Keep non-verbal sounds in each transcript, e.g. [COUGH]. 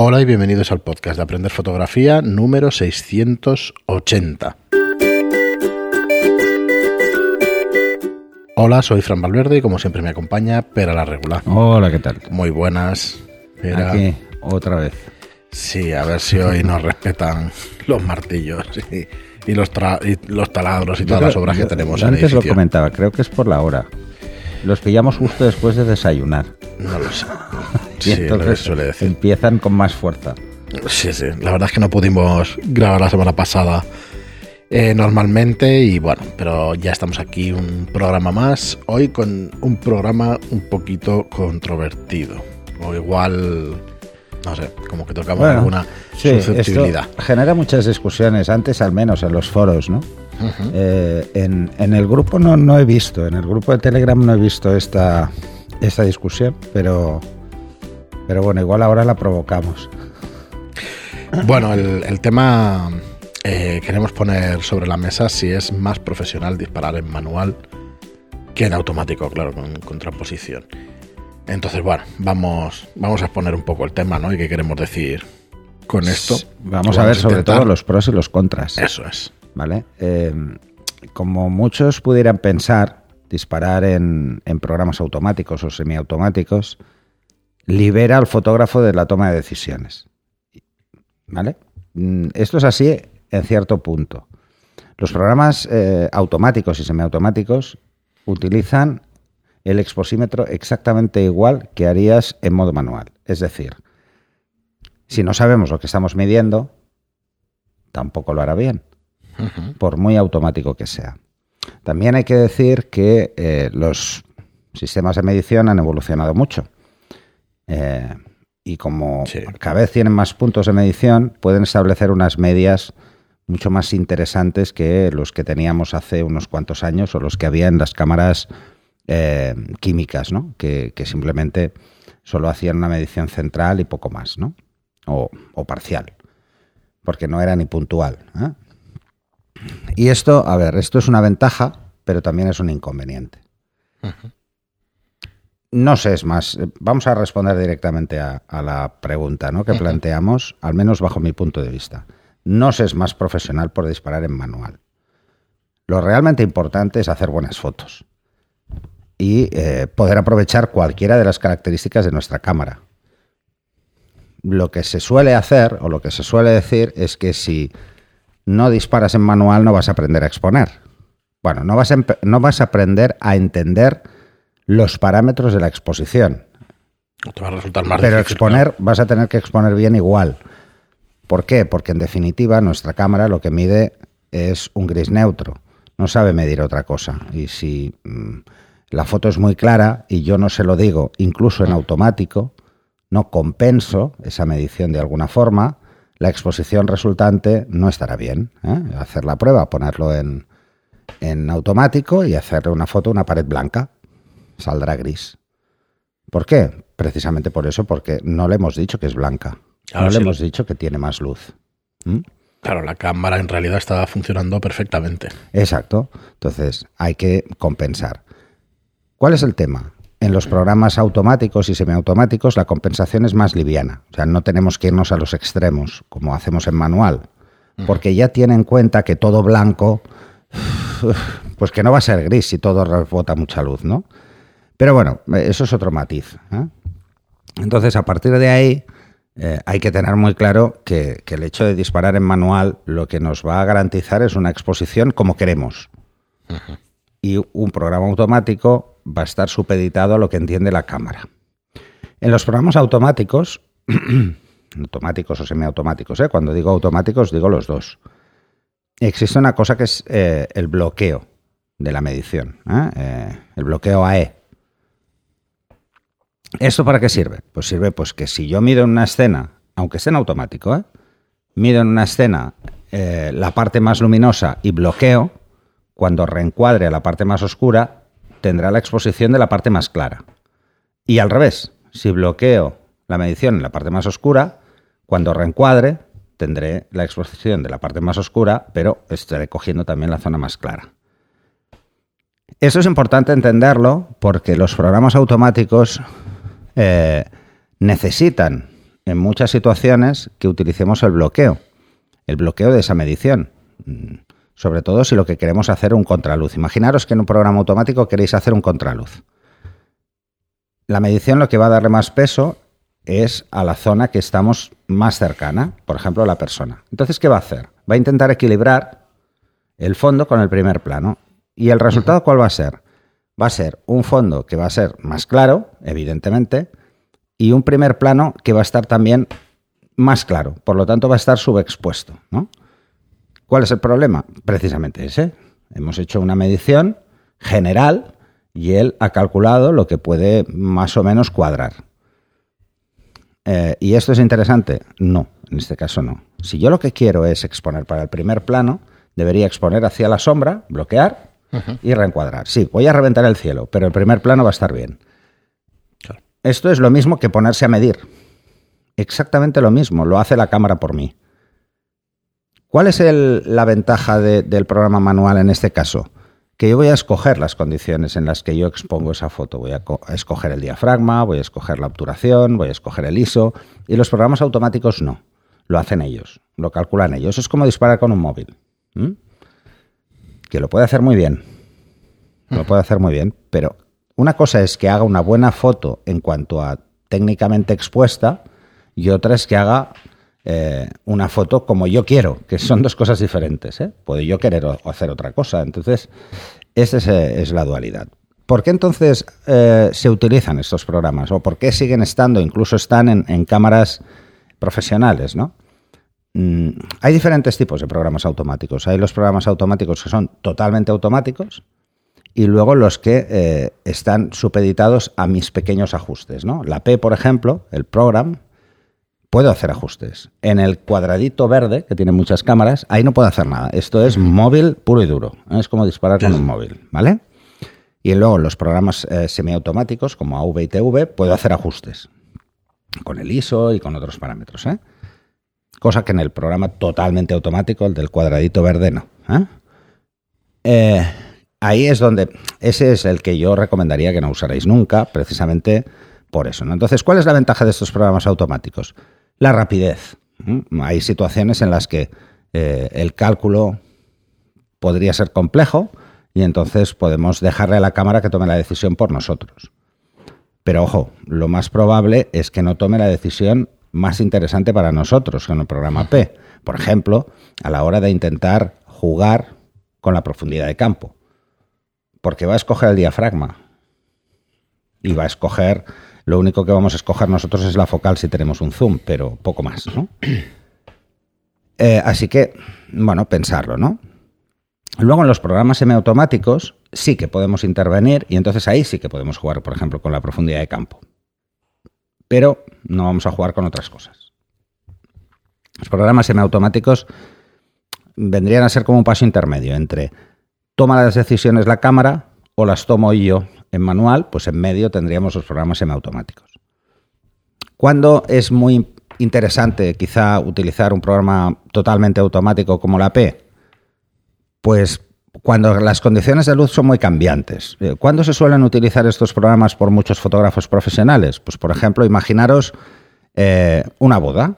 Hola y bienvenidos al podcast de Aprender Fotografía número 680. Hola, soy Fran Valverde y como siempre me acompaña Pera la Regular. Hola, ¿qué tal? Muy buenas. Pera. Aquí, otra vez. Sí, a ver si hoy nos respetan los martillos y, y los, y los taladros y todas las obras que tenemos yo en el Antes lo comentaba, creo que es por la hora. Los pillamos justo después de desayunar. No lo sé. [LAUGHS] Sí, lo que suele decir. empiezan con más fuerza. Sí, sí. La verdad es que no pudimos grabar la semana pasada eh, normalmente y bueno, pero ya estamos aquí un programa más. Hoy con un programa un poquito controvertido. O igual, no sé, como que tocamos Bueno, alguna Sí, susceptibilidad. esto genera muchas discusiones, antes al menos en los foros, ¿no? Eh, en, en el grupo no, no he visto, en el grupo de Telegram no he visto esta, esta discusión, pero, pero bueno, igual ahora la provocamos. Bueno, el, el tema eh, queremos poner sobre la mesa si es más profesional disparar en manual que en automático, claro, con contraposición. Entonces, bueno, vamos, vamos a exponer un poco el tema, ¿no? Y qué queremos decir con esto. Vamos a ver sobre todo los pros y los contras. Eso es. ¿vale? Eh, como muchos pudieran pensar, disparar en, en programas automáticos o semiautomáticos libera al fotógrafo de la toma de decisiones. ¿Vale? Mm, Esto es así en cierto punto. Los programas eh, automáticos y semiautomáticos utilizan el exposímetro exactamente igual que harías en modo manual. Es decir, si no sabemos lo que estamos midiendo, tampoco lo hará bien por muy automático que sea. También hay que decir que eh, los sistemas de medición han evolucionado mucho. Eh, y como Sí. cada vez tienen más puntos de medición, pueden establecer unas medias mucho más interesantes que los que teníamos hace unos cuantos años o los que había en las cámaras eh, químicas, ¿no? que, que simplemente solo hacían una medición central y poco más, ¿no? o, o parcial, porque no era ni puntual. ¿eh? Y esto, a ver, esto es una ventaja, pero también es un inconveniente. No sé, es más, eh, vamos a responder directamente a, a la pregunta ¿no? que planteamos, al menos bajo mi punto de vista. No se es más profesional por disparar en manual. Lo realmente importante es hacer buenas fotos y eh, poder aprovechar cualquiera de las características de nuestra cámara. Lo que se suele hacer o lo que se suele decir es que si no disparas en manual no vas a aprender a exponer. Bueno, no vas a, no vas a aprender a entender los parámetros de la exposición, Te va a resultar más pero difícil, exponer vas a tener que exponer bien igual. ¿Por qué? Porque en definitiva nuestra cámara lo que mide es un gris neutro, no sabe medir otra cosa. Y si mm, la foto es muy clara y yo no se lo digo, incluso en automático, no compenso esa medición de alguna forma, la exposición resultante no estará bien. ¿eh? Hacer la prueba, ponerlo en, en automático y hacerle una foto a una pared blanca, saldrá gris. ¿Por qué? Precisamente por eso, porque no le hemos dicho que es blanca. Claro, no le sí. hemos dicho que tiene más luz. ¿Mm? Claro, la cámara en realidad estaba funcionando perfectamente. Exacto. Entonces, hay que compensar. ¿Cuál es el tema? En los programas automáticos y semiautomáticos la compensación es más liviana. O sea, no tenemos que irnos a los extremos como hacemos en manual. Porque ya tiene en cuenta que todo blanco, [SIGHS] pues que no va a ser gris si todo rebota mucha luz, ¿no? Pero bueno, eso es otro matiz. ¿eh? Entonces, a partir de ahí, eh, hay que tener muy claro que, que el hecho de disparar en manual lo que nos va a garantizar es una exposición como queremos. Y un programa automático va a estar supeditado a lo que entiende la cámara. En los programas automáticos, [CLEARS THROAT] automáticos o semiautomáticos, ¿eh? cuando digo automáticos digo los dos, existe una cosa que es eh, el bloqueo de la medición, ¿eh? El bloqueo AE. ¿Esto para qué sirve? Pues sirve pues que si yo mido en una escena, aunque esté en automático, mido en una escena la parte más luminosa y bloqueo, cuando reencuadre a la parte más oscura, tendrá la exposición de la parte más clara. Y al revés, si bloqueo la medición en la parte más oscura, cuando reencuadre, tendré la exposición de la parte más oscura, pero estaré cogiendo también la zona más clara. Eso es importante entenderlo porque los programas automáticos eh, necesitan en muchas situaciones que utilicemos el bloqueo, el bloqueo de esa medición. Sobre todo si lo que queremos hacer un contraluz. Imaginaros que en un programa automático queréis hacer un contraluz. La medición lo que va a darle más peso es a la zona que estamos más cercana, por ejemplo, a la persona. Entonces, ¿qué va a hacer? Va a intentar equilibrar el fondo con el primer plano. ¿Y el resultado cuál va a ser? Va a ser un fondo que va a ser más claro, evidentemente, y un primer plano que va a estar también más claro, por lo tanto va a estar subexpuesto. ¿no? ¿Cuál es el problema? Precisamente ese. Hemos hecho una medición general y él ha calculado lo que puede más o menos cuadrar. Eh, ¿Y esto es interesante? No, en este caso no. Si yo lo que quiero es exponer para el primer plano, debería exponer hacia la sombra, bloquear y reencuadrar. Sí, voy a reventar el cielo, pero el primer plano va a estar bien. Esto es lo mismo que ponerse a medir. Exactamente lo mismo, lo hace la cámara por mí. ¿Cuál es la ventaja del programa manual en este caso? Que yo voy a escoger las condiciones en las que yo expongo esa foto. Voy a, escoger el diafragma, voy a escoger la obturación, voy a escoger el ISO. Y los programas automáticos no. Lo hacen ellos, lo calculan ellos. Es como disparar con un móvil. Que lo puede hacer muy bien. Lo puede hacer muy bien, pero una cosa es que haga una buena foto en cuanto a técnicamente expuesta y otra es que haga eh, una foto como yo quiero, que son dos cosas diferentes. ¿eh? Puedo yo querer hacer otra cosa. Entonces, esa es, la dualidad. ¿Por qué entonces eh, se utilizan estos programas? ¿O por qué siguen estando, incluso están en, cámaras profesionales? ¿no? Mm, hay diferentes tipos de programas automáticos. Hay los programas automáticos que son totalmente automáticos, y luego los que eh, están supeditados a mis pequeños ajustes. ¿no? La P, por ejemplo, el program, puedo hacer ajustes. En el cuadradito verde, que tiene muchas cámaras, ahí no puedo hacer nada. Esto es móvil puro y duro. Es como disparar con un móvil, ¿vale? Y luego los programas eh, semiautomáticos, como AV y TV, puedo hacer ajustes. Con el ISO y con otros parámetros, ¿eh? Cosa que en el programa totalmente automático, el del cuadradito verde, no. ¿eh? eh ahí es donde, ese es el que yo recomendaría que no usarais nunca, precisamente por eso. Entonces, ¿cuál es la ventaja de estos programas automáticos? La rapidez. Hay situaciones en las que eh, el cálculo podría ser complejo y entonces podemos dejarle a la cámara que tome la decisión por nosotros. Pero ojo, lo más probable es que no tome la decisión más interesante para nosotros en el programa P. Por ejemplo, a la hora de intentar jugar con la profundidad de campo porque va a escoger el diafragma y va a escoger, lo único que vamos a escoger nosotros es la focal si tenemos un zoom, pero poco más, ¿no? [CLEARS THROAT] Eh, así que, bueno, pensarlo, ¿no? Luego en los programas semiautomáticos sí que podemos intervenir y entonces ahí sí que podemos jugar, por ejemplo, con la profundidad de campo. Pero no vamos a jugar con otras cosas. Los programas semiautomáticos vendrían a ser como un paso intermedio entre toma las decisiones la cámara o las tomo yo en manual, pues en medio tendríamos los programas semiautomáticos. ¿Cuándo es muy interesante quizá utilizar un programa totalmente automático como la P? Pues cuando las condiciones de luz son muy cambiantes. Eh, ¿Cuándo se suelen utilizar estos programas por muchos fotógrafos profesionales? Pues por ejemplo, imaginaros eh, una boda.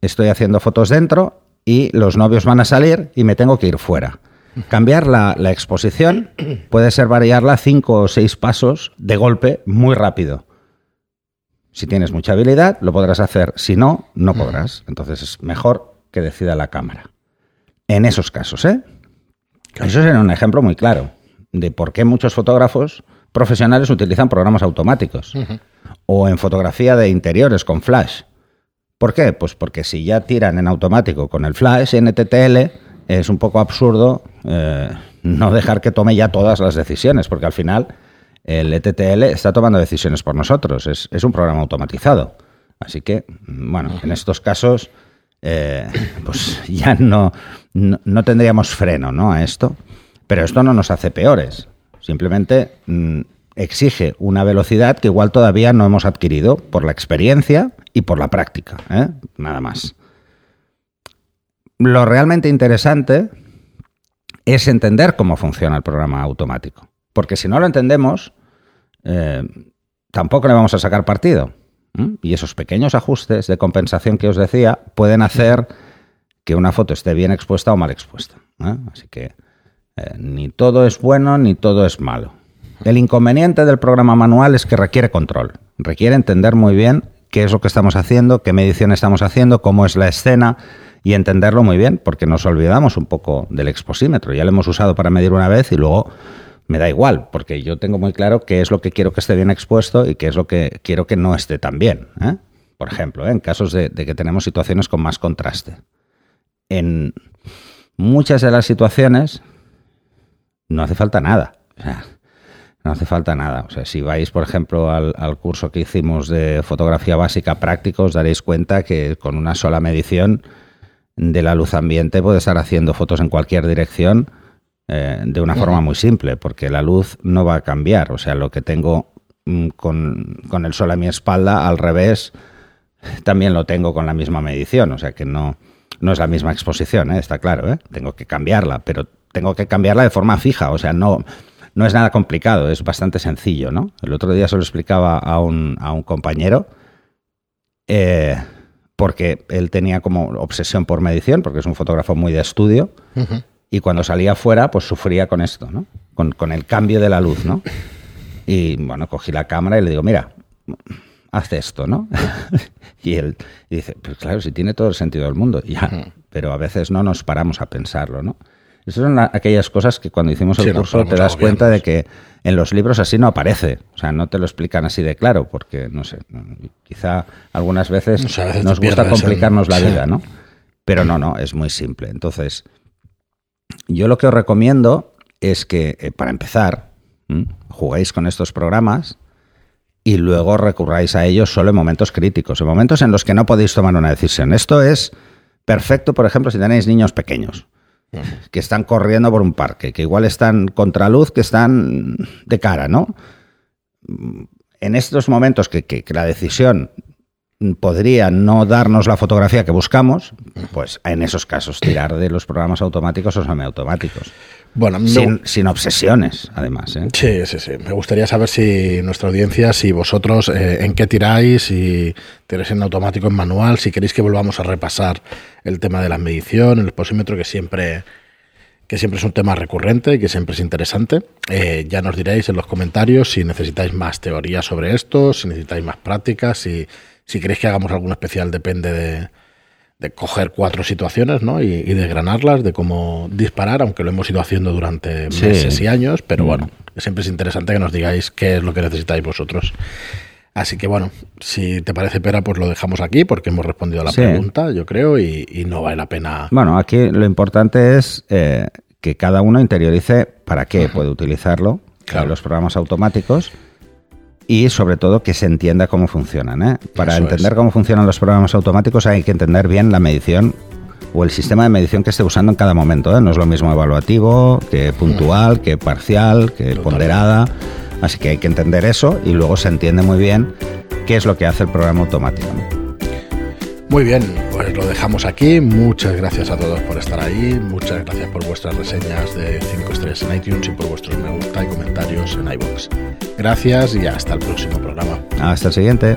Estoy haciendo fotos dentro y los novios van a salir y me tengo que ir fuera. Cambiar la, exposición puede ser variarla cinco o seis pasos de golpe muy rápido. Si tienes mucha habilidad, lo podrás hacer. Si no, no podrás. Entonces es mejor que decida la cámara. En esos casos, ¿eh? Eso es un ejemplo muy claro de por qué muchos fotógrafos profesionales utilizan programas automáticos. O en fotografía de interiores con flash. ¿Por qué? Pues porque si ya tiran en automático con el flash NTTL, es un poco absurdo eh, no dejar que tome ya todas las decisiones, porque al final el ETTL está tomando decisiones por nosotros, es, un programa automatizado. Así que, bueno, en estos casos, eh, pues [LAUGHS] ya no, no, tendríamos freno ¿no? a esto, pero esto no nos hace peores, simplemente mm, exige una velocidad que igual todavía no hemos adquirido por la experiencia y por la práctica, ¿eh? nada más lo realmente interesante es entender cómo funciona el programa automático. Porque si no lo entendemos, eh, tampoco le vamos a sacar partido. Y esos pequeños ajustes de compensación que os decía pueden hacer que una foto esté bien expuesta o mal expuesta. ¿eh? Así que eh, ni todo es bueno ni todo es malo. El inconveniente del programa manual es que requiere control, requiere entender muy bien qué es lo que estamos haciendo, qué medición estamos haciendo, cómo es la escena y entenderlo muy bien, porque nos olvidamos un poco del exposímetro. Ya lo hemos usado para medir una vez y luego me da igual, porque yo tengo muy claro qué es lo que quiero que esté bien expuesto y qué es lo que quiero que no esté tan bien. ¿eh? Por ejemplo, ¿eh? en casos de, que tenemos situaciones con más contraste. En muchas de las situaciones no hace falta nada. no hace falta nada. O sea, si vais, por ejemplo, al, curso que hicimos de fotografía básica práctico, os daréis cuenta que con una sola medición de la luz ambiente puede estar haciendo fotos en cualquier dirección eh, de una forma muy simple, porque la luz no va a cambiar. O sea, lo que tengo mm, con, con, el sol a mi espalda, al revés, también lo tengo con la misma medición. O sea que no, no es la misma exposición, ¿eh? está claro. ¿eh? Tengo que cambiarla, pero tengo que cambiarla de forma fija. O sea, no, no es nada complicado, es bastante sencillo. ¿no? El otro día se lo explicaba a un, a un compañero. Porque él tenía como obsesión por medición, porque es un fotógrafo muy de estudio, y cuando salía afuera, pues sufría con esto, ¿no? Con, el cambio de la luz, ¿no? [LAUGHS] Y bueno, cogí la cámara y le digo, mira, haz esto, ¿no? [LAUGHS] y él dice, pues claro, si tiene todo el sentido del mundo, ya, pero a veces no nos paramos a pensarlo, ¿no? Esas son aquellas cosas que cuando hicimos el curso te das cuenta de que en los libros así no aparece. O sea, no te lo explican así de claro, porque, no sé, quizá algunas veces, nos gusta complicarnos la vida, ¿no? Pero no, no, es muy simple. Entonces, yo lo que os recomiendo es que, eh, para empezar, juguéis con estos programas y luego recurráis a ellos solo en momentos críticos, en momentos en los que no podéis tomar una decisión. Esto es perfecto, por ejemplo, si tenéis niños pequeños que están corriendo por un parque, que igual están contra luz, que están de cara, ¿no? En estos momentos que la decisión podría no darnos la fotografía que buscamos, pues en esos casos tirar de los programas automáticos o semiautomáticos. Bueno, sin, obsesiones, además. ¿eh? Sí, sí, sí. Me gustaría saber si nuestra audiencia, si vosotros eh, en qué tiráis, si tiráis en automático, en manual, si queréis que volvamos a repasar el tema de la medición, el exposímetro, que siempre, que siempre es un tema recurrente y que siempre es interesante. Eh, ya nos diréis en los comentarios si necesitáis más teoría sobre esto, si necesitáis más prácticas, si si queréis que hagamos algún especial, depende de, coger cuatro situaciones ¿no? y, desgranarlas, de cómo disparar, aunque lo hemos ido haciendo durante meses y años, pero mm. bueno, siempre es interesante que nos digáis qué es lo que necesitáis vosotros. Así que bueno, si te parece pera, pues lo dejamos aquí porque hemos respondido a la pregunta, yo creo, y, no vale la pena. Bueno, aquí lo importante es eh, que cada uno interiorice para qué puede utilizarlo, claro. los programas automáticos y sobre todo que se entienda cómo funcionan. ¿eh? Para entender cómo funcionan los programas automáticos hay que entender bien la medición o el sistema de medición que esté usando en cada momento. ¿eh? No es lo mismo evaluativo que puntual, que parcial, que ponderada. Así que hay que entender eso y luego se entiende muy bien qué es lo que hace el programa automático. Muy bien, pues lo dejamos aquí. Muchas gracias a todos por estar ahí. Muchas gracias por vuestras reseñas de 5 estrellas en iTunes y por vuestros me gusta y comentarios en iBox. Gracias y hasta el próximo programa. Hasta el siguiente.